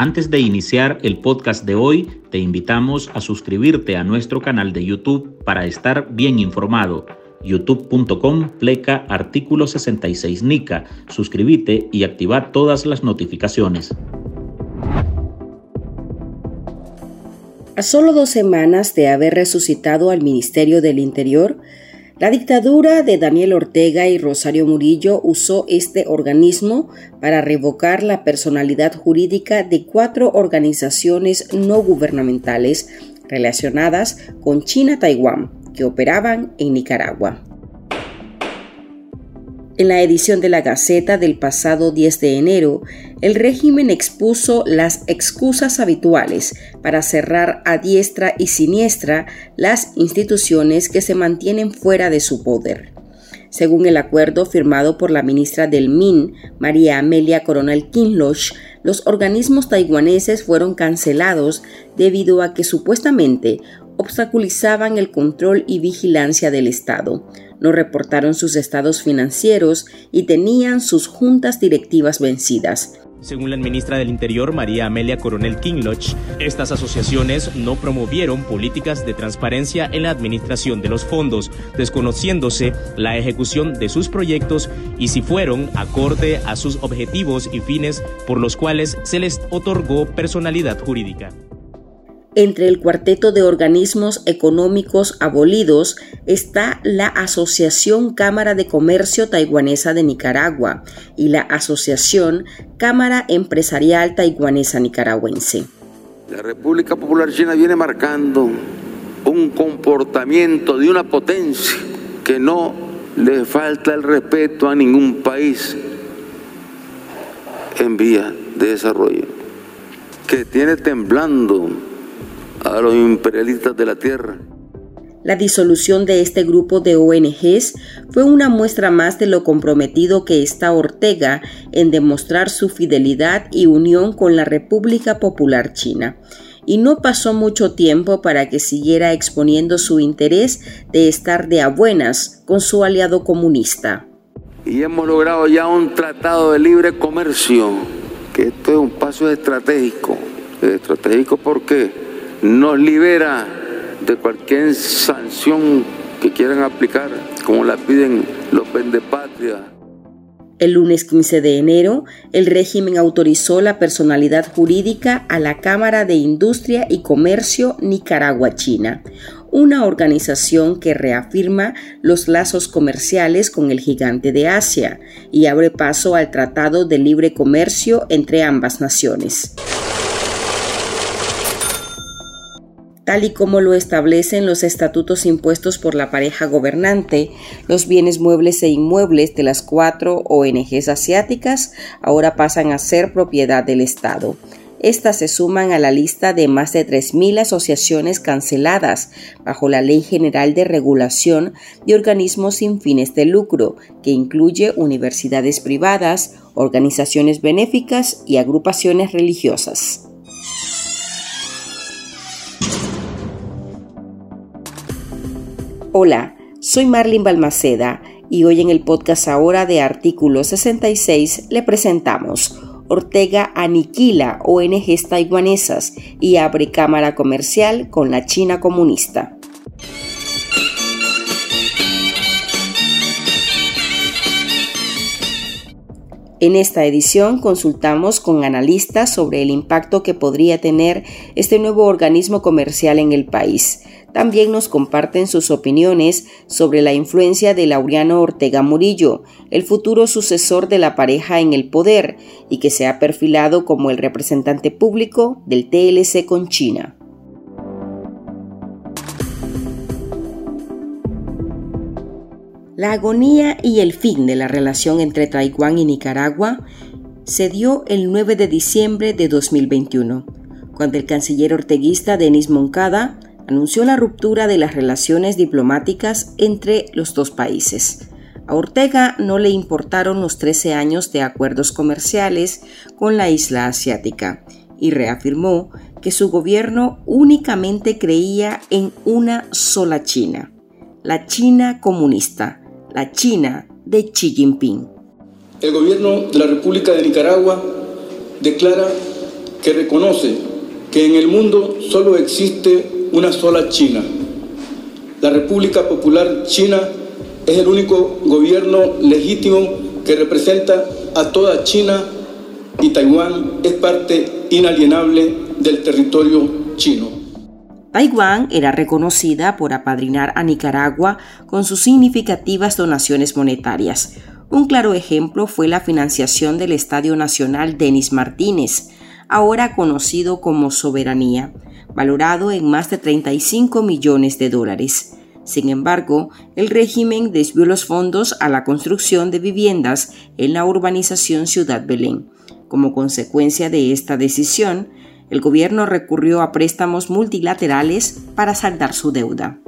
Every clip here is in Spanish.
Antes de iniciar el podcast de hoy, te invitamos a suscribirte a nuestro canal de YouTube para estar bien informado. youtube.com pleca artículo 66 NICA. Suscríbete y activa todas las notificaciones. A solo dos semanas de haber resucitado al Ministerio del Interior, la dictadura de Daniel Ortega y Rosario Murillo usó este organismo para revocar la personalidad jurídica de cuatro organizaciones no gubernamentales relacionadas con China-Taiwán que operaban en Nicaragua. En la edición de la Gaceta del pasado 10 de enero, el régimen expuso las excusas habituales para cerrar a diestra y siniestra las instituciones que se mantienen fuera de su poder. Según el acuerdo firmado por la ministra del MIN, María Amelia Coronel Kinloch, los organismos taiwaneses fueron cancelados debido a que supuestamente obstaculizaban el control y vigilancia del Estado, no reportaron sus estados financieros y tenían sus juntas directivas vencidas. Según la ministra del Interior, María Amelia Coronel Kingloch, estas asociaciones no promovieron políticas de transparencia en la administración de los fondos, desconociéndose la ejecución de sus proyectos y si fueron acorde a sus objetivos y fines por los cuales se les otorgó personalidad jurídica. Entre el cuarteto de organismos económicos abolidos está la Asociación Cámara de Comercio Taiwanesa de Nicaragua y la Asociación Cámara Empresarial Taiwanesa Nicaragüense. La República Popular China viene marcando un comportamiento de una potencia que no le falta el respeto a ningún país en vía de desarrollo, que tiene temblando a los imperialistas de la tierra. La disolución de este grupo de ONGs fue una muestra más de lo comprometido que está Ortega en demostrar su fidelidad y unión con la República Popular China. Y no pasó mucho tiempo para que siguiera exponiendo su interés de estar de a buenas con su aliado comunista. Y hemos logrado ya un tratado de libre comercio, que esto es un paso estratégico. ¿Estratégico por qué? Nos libera de cualquier sanción que quieran aplicar, como la piden los vendepatria. El lunes 15 de enero, el régimen autorizó la personalidad jurídica a la Cámara de Industria y Comercio Nicaragua-China, una organización que reafirma los lazos comerciales con el gigante de Asia y abre paso al Tratado de Libre Comercio entre ambas naciones. Tal y como lo establecen los estatutos impuestos por la pareja gobernante, los bienes muebles e inmuebles de las cuatro ONGs asiáticas ahora pasan a ser propiedad del Estado. Estas se suman a la lista de más de 3.000 asociaciones canceladas bajo la Ley General de Regulación de Organismos sin fines de lucro, que incluye universidades privadas, organizaciones benéficas y agrupaciones religiosas. Hola, soy Marlene Balmaceda y hoy en el podcast ahora de Artículo 66 le presentamos Ortega aniquila ONGs taiwanesas y abre cámara comercial con la China comunista. En esta edición consultamos con analistas sobre el impacto que podría tener este nuevo organismo comercial en el país. También nos comparten sus opiniones sobre la influencia de Laureano Ortega Murillo, el futuro sucesor de la pareja en el poder y que se ha perfilado como el representante público del TLC con China. La agonía y el fin de la relación entre Taiwán y Nicaragua se dio el 9 de diciembre de 2021, cuando el canciller orteguista Denis Moncada anunció la ruptura de las relaciones diplomáticas entre los dos países. A Ortega no le importaron los 13 años de acuerdos comerciales con la isla asiática y reafirmó que su gobierno únicamente creía en una sola China, la China comunista, la China de Xi Jinping. El gobierno de la República de Nicaragua declara que reconoce que en el mundo solo existe una sola China. La República Popular China es el único gobierno legítimo que representa a toda China y Taiwán es parte inalienable del territorio chino. Taiwán era reconocida por apadrinar a Nicaragua con sus significativas donaciones monetarias. Un claro ejemplo fue la financiación del Estadio Nacional Denis Martínez, ahora conocido como Soberanía, valorado en más de 35 millones de dólares. Sin embargo, el régimen desvió los fondos a la construcción de viviendas en la urbanización Ciudad Belén. Como consecuencia de esta decisión, el gobierno recurrió a préstamos multilaterales para saldar su deuda.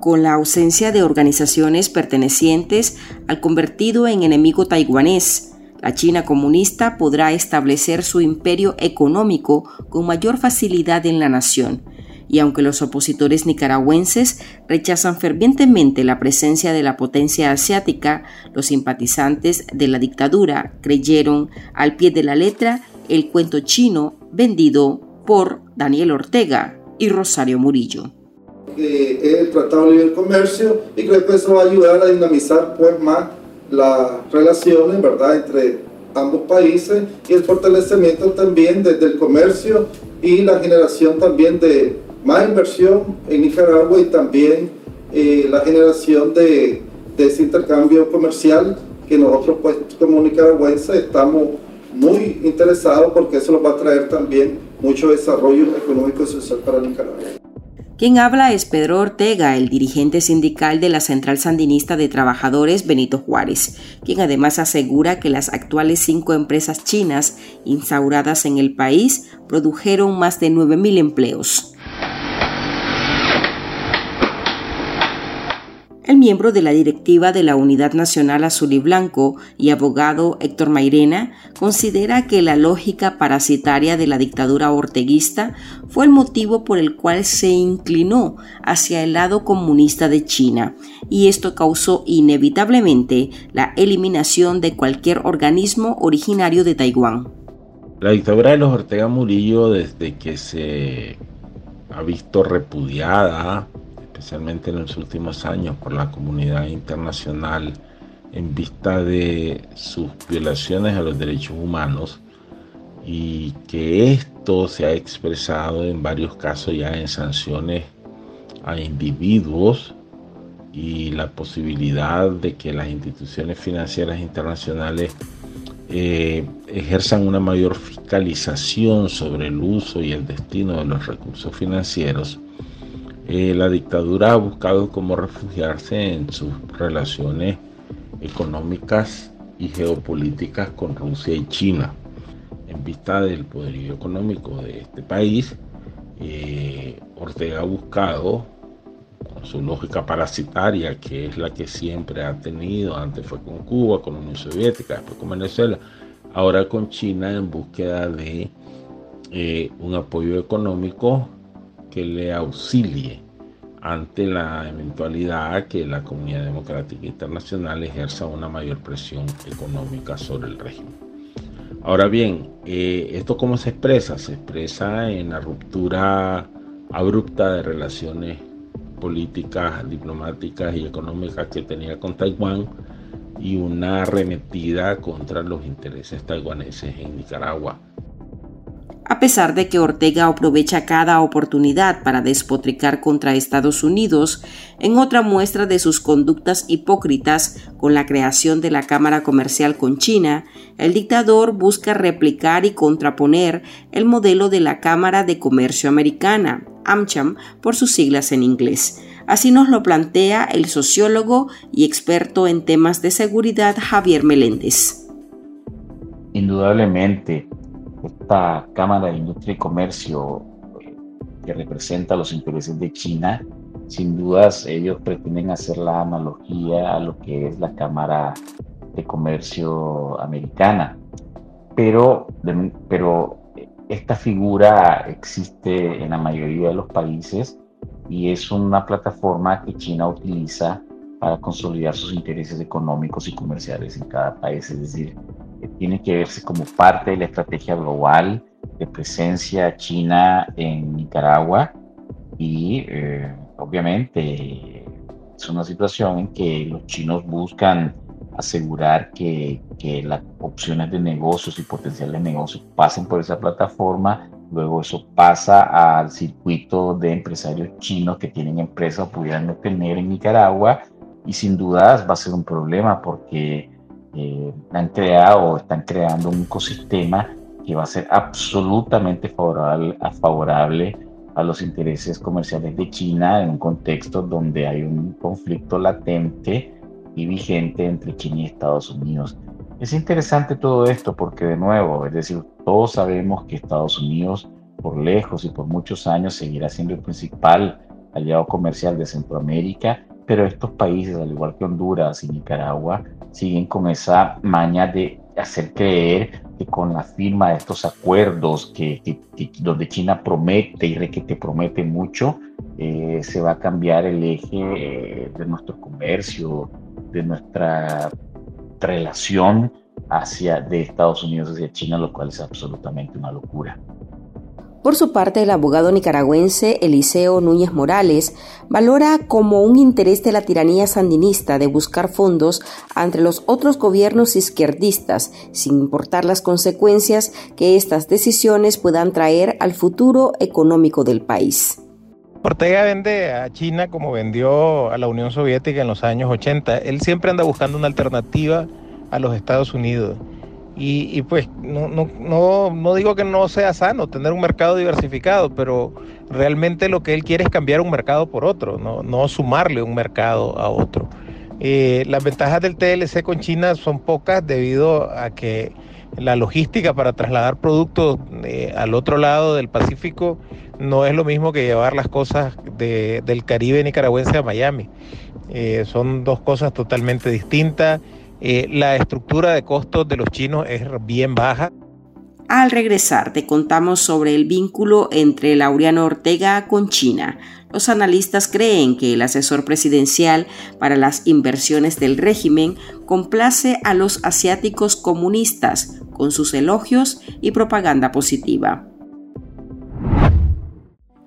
Con la ausencia de organizaciones pertenecientes al convertido en enemigo taiwanés, la China comunista podrá establecer su imperio económico con mayor facilidad en la nación, y aunque los opositores nicaragüenses rechazan fervientemente la presencia de la potencia asiática, los simpatizantes de la dictadura creyeron al pie de la letra el cuento chino vendido por Daniel Ortega y Rosario Murillo. el Tratado de Libre Comercio y que eso va a ayudar a dinamizar pues más las relaciones ¿verdad? entre ambos países y el fortalecimiento también desde el comercio y la generación también de más inversión en Nicaragua y también eh, la generación de, de, ese intercambio comercial que nosotros pues como nicaragüenses estamos muy interesados porque eso nos va a traer también mucho desarrollo económico y social para Nicaragua. Quien habla es Pedro Ortega, el dirigente sindical de la Central Sandinista de Trabajadores Benito Juárez, quien además asegura que las actuales cinco empresas chinas instauradas en el país produjeron más de 9.000 empleos. El miembro de la directiva de la Unidad Nacional Azul y Blanco y abogado Héctor Mairena considera que la lógica parasitaria de la dictadura orteguista fue el motivo por el cual se inclinó hacia el lado comunista de China y esto causó inevitablemente la eliminación de cualquier organismo originario de Taiwán. La dictadura de los Ortega Murillo desde que se ha visto repudiada especialmente en los últimos años por la comunidad internacional en vista de sus violaciones a los derechos humanos y que esto se ha expresado en varios casos ya en sanciones a individuos y la posibilidad de que las instituciones financieras internacionales eh, ejerzan una mayor fiscalización sobre el uso y el destino de los recursos financieros eh, la dictadura ha buscado cómo refugiarse en sus relaciones económicas y geopolíticas con Rusia y China. En vista del poderío económico de este país, eh, Ortega ha buscado, con su lógica parasitaria, que es la que siempre ha tenido, antes fue con Cuba, con la Unión Soviética, después con Venezuela, ahora con China en búsqueda de eh, un apoyo económico que le auxilie ante la eventualidad que la comunidad democrática internacional ejerza una mayor presión económica sobre el régimen. Ahora bien, eh, ¿esto cómo se expresa? Se expresa en la ruptura abrupta de relaciones políticas, diplomáticas y económicas que tenía con Taiwán y una arremetida contra los intereses taiwaneses en Nicaragua a pesar de que Ortega aprovecha cada oportunidad para despotricar contra Estados Unidos, en otra muestra de sus conductas hipócritas con la creación de la Cámara Comercial con China, el dictador busca replicar y contraponer el modelo de la Cámara de Comercio Americana, AmCham por sus siglas en inglés. Así nos lo plantea el sociólogo y experto en temas de seguridad Javier Meléndez. Indudablemente, esta Cámara de Industria y Comercio eh, que representa los intereses de China, sin dudas ellos pretenden hacer la analogía a lo que es la Cámara de Comercio americana. Pero, pero esta figura existe en la mayoría de los países y es una plataforma que China utiliza para consolidar sus intereses económicos y comerciales en cada país. Es decir, tiene que verse como parte de la estrategia global de presencia china en Nicaragua. Y eh, obviamente es una situación en que los chinos buscan asegurar que, que, las opciones de negocios y potenciales negocios pasen por esa plataforma, luego eso pasa al circuito de empresarios chinos que tienen empresas o pudieran tener en Nicaragua. Y sin dudas va a ser un problema porque eh, han creado o están creando un ecosistema que va a ser absolutamente favorable, favorable a los intereses comerciales de China en un contexto donde hay un conflicto latente y vigente entre China y Estados Unidos. Es interesante todo esto porque de nuevo, es decir, todos sabemos que Estados Unidos por lejos y por muchos años seguirá siendo el principal aliado comercial de Centroamérica, pero estos países, al igual que Honduras y Nicaragua, siguen con esa maña de hacer creer que con la firma de estos acuerdos que, donde China promete y te promete mucho, eh, se va a cambiar el eje eh, de nuestro comercio, de nuestra relación hacia de Estados Unidos hacia China, lo cual es absolutamente una locura. Por su parte, el abogado nicaragüense Eliseo Núñez Morales valora como un interés de la tiranía sandinista de buscar fondos entre los otros gobiernos izquierdistas, sin importar las consecuencias que estas decisiones puedan traer al futuro económico del país. Ortega vende a China como vendió a la Unión Soviética en los años 80. Él siempre anda buscando una alternativa a los Estados Unidos. Y, pues no, no, no, no, digo que no sea sano tener un mercado diversificado, pero realmente lo que él quiere es cambiar un mercado por otro, no, no sumarle un mercado a otro. Eh, las ventajas del TLC con China son pocas debido a que la logística para trasladar productos eh, al otro lado del Pacífico no es lo mismo que llevar las cosas del Caribe nicaragüense a Miami. Eh, son dos cosas totalmente distintas eh, la estructura de costos de los chinos es bien baja. Al regresar te contamos sobre el vínculo entre Laureano Ortega con China. Los analistas creen que el asesor presidencial para las inversiones del régimen complace a los asiáticos comunistas con sus elogios y propaganda positiva.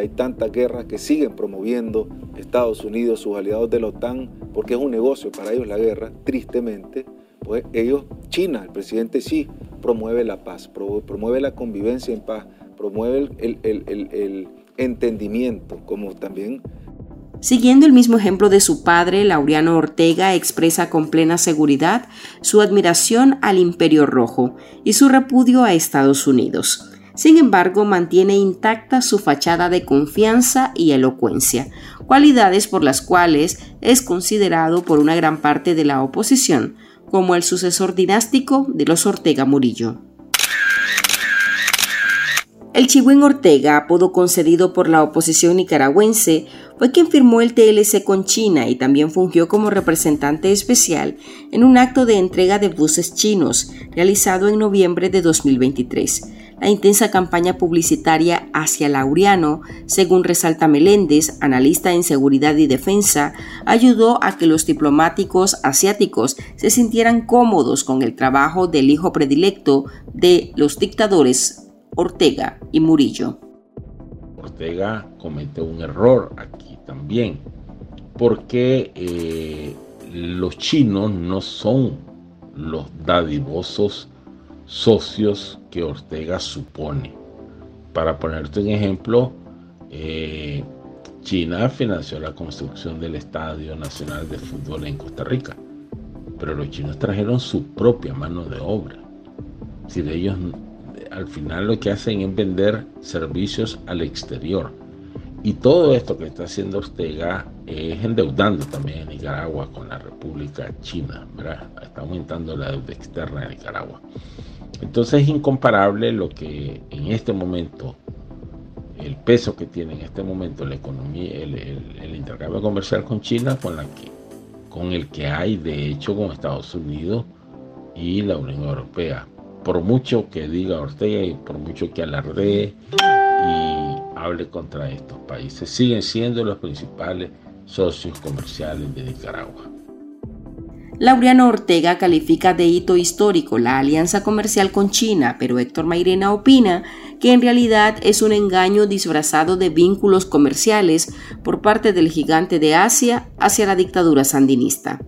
hay tantas guerras que siguen promoviendo Estados Unidos, sus aliados de la OTAN, porque es un negocio para ellos la guerra, tristemente, pues ellos, China, el presidente Xi, promueve la paz, promueve la convivencia en paz, promueve el, el entendimiento, como también Siguiendo el mismo ejemplo de su padre, Laureano Ortega expresa con plena seguridad su admiración al Imperio Rojo y su repudio a Estados Unidos. Sin embargo, mantiene intacta su fachada de confianza y elocuencia, cualidades por las cuales es considerado por una gran parte de la oposición como el sucesor dinástico de los Ortega Murillo. El Chihuín Ortega, apodo concedido por la oposición nicaragüense, fue quien firmó el TLC con China y también fungió como representante especial en un acto de entrega de buses chinos realizado en noviembre de 2023 la intensa campaña publicitaria hacia Laureano, según resalta Meléndez, analista en seguridad y defensa, ayudó a que los diplomáticos asiáticos se sintieran cómodos con el trabajo del hijo predilecto de los dictadores Ortega y Murillo. Ortega comete un error aquí. también, porque eh, los chinos no son los dadivosos socios Ortega supone. Para ponerte un ejemplo, eh, China financió la construcción del Estadio Nacional de Fútbol en Costa Rica, pero los chinos trajeron su propia mano de obra. Si de ellos al final lo que hacen es vender servicios al exterior. Y todo esto que está haciendo Ortega es endeudando también a Nicaragua con la República China, ¿verdad? Está aumentando la deuda externa de Nicaragua. Entonces es incomparable lo que en este momento, el peso que tiene en este momento la economía, el, intercambio comercial con China con, la que, con el que hay de hecho con Estados Unidos y la Unión Europea por mucho que diga Ortega y por mucho que alardee y hable contra estos países, siguen siendo los principales socios comerciales de Nicaragua. Laureano Ortega califica de hito histórico la alianza comercial con China, pero Héctor Mairena opina que en realidad es un engaño disfrazado de vínculos comerciales por parte del gigante de Asia hacia la dictadura sandinista.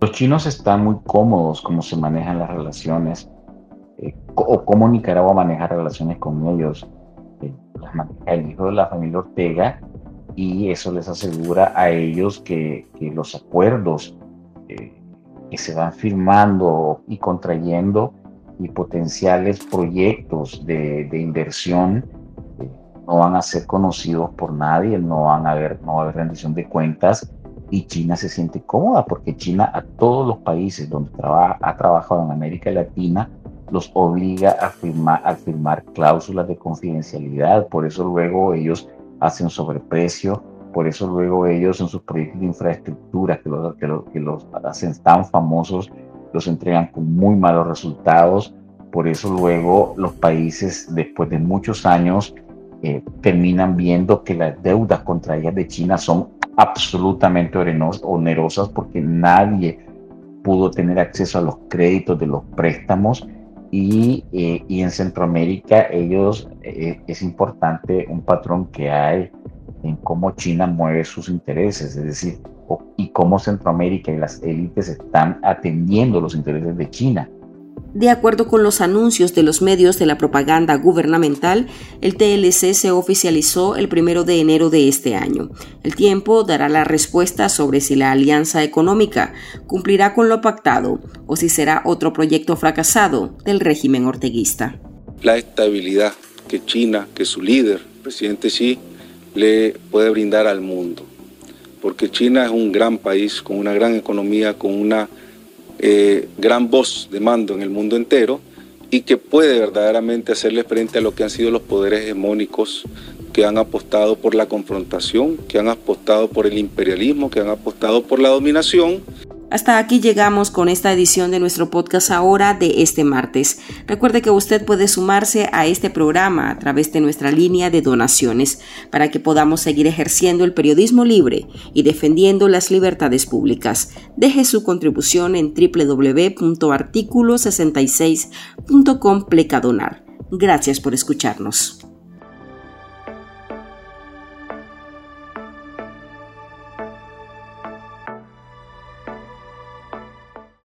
Los chinos están muy cómodos cómo se manejan las relaciones eh, o cómo Nicaragua maneja relaciones con ellos. Eh, las maneja el hijo de la familia Ortega y eso les asegura a ellos que, los acuerdos eh, que se van firmando y contrayendo y potenciales proyectos de, inversión no van a ser conocidos por nadie, no van a haber, no va a haber rendición de cuentas y China se siente cómoda porque China a todos los países donde trabaja, ha trabajado en América Latina los obliga a firmar, a firmar cláusulas de confidencialidad, por eso luego ellos hacen sobreprecio, por eso luego ellos en sus proyectos de infraestructura que los, que los, hacen tan famosos, los entregan con muy malos resultados, por eso luego los países después de muchos años eh, terminan viendo que las deudas contra ellas de China son absolutamente onerosas porque nadie pudo tener acceso a los créditos de los préstamos. Y, eh, y en Centroamérica ellos eh, es importante un patrón que hay en cómo China mueve sus intereses, es decir, y cómo Centroamérica y las élites están atendiendo los intereses de China. De acuerdo con los anuncios de los medios de la propaganda gubernamental, el TLC se oficializó el primero de enero de este año. El tiempo dará la respuesta sobre si la alianza económica cumplirá con lo pactado o si será otro proyecto fracasado del régimen orteguista. La estabilidad que China, que su líder, presidente Xi, le puede brindar al mundo. Porque China es un gran país con una gran economía, con una eh, gran voz de mando en el mundo entero y que puede verdaderamente hacerle frente a lo que han sido los poderes hegemónicos que han apostado por la confrontación, que han apostado por el imperialismo, que han apostado por la dominación hasta aquí llegamos con esta edición de nuestro podcast ahora de este martes. Recuerde que usted puede sumarse a este programa a través de nuestra línea de donaciones para que podamos seguir ejerciendo el periodismo libre y defendiendo las libertades públicas. Deje su contribución en www.articulo66.com pleca donar. Gracias por escucharnos.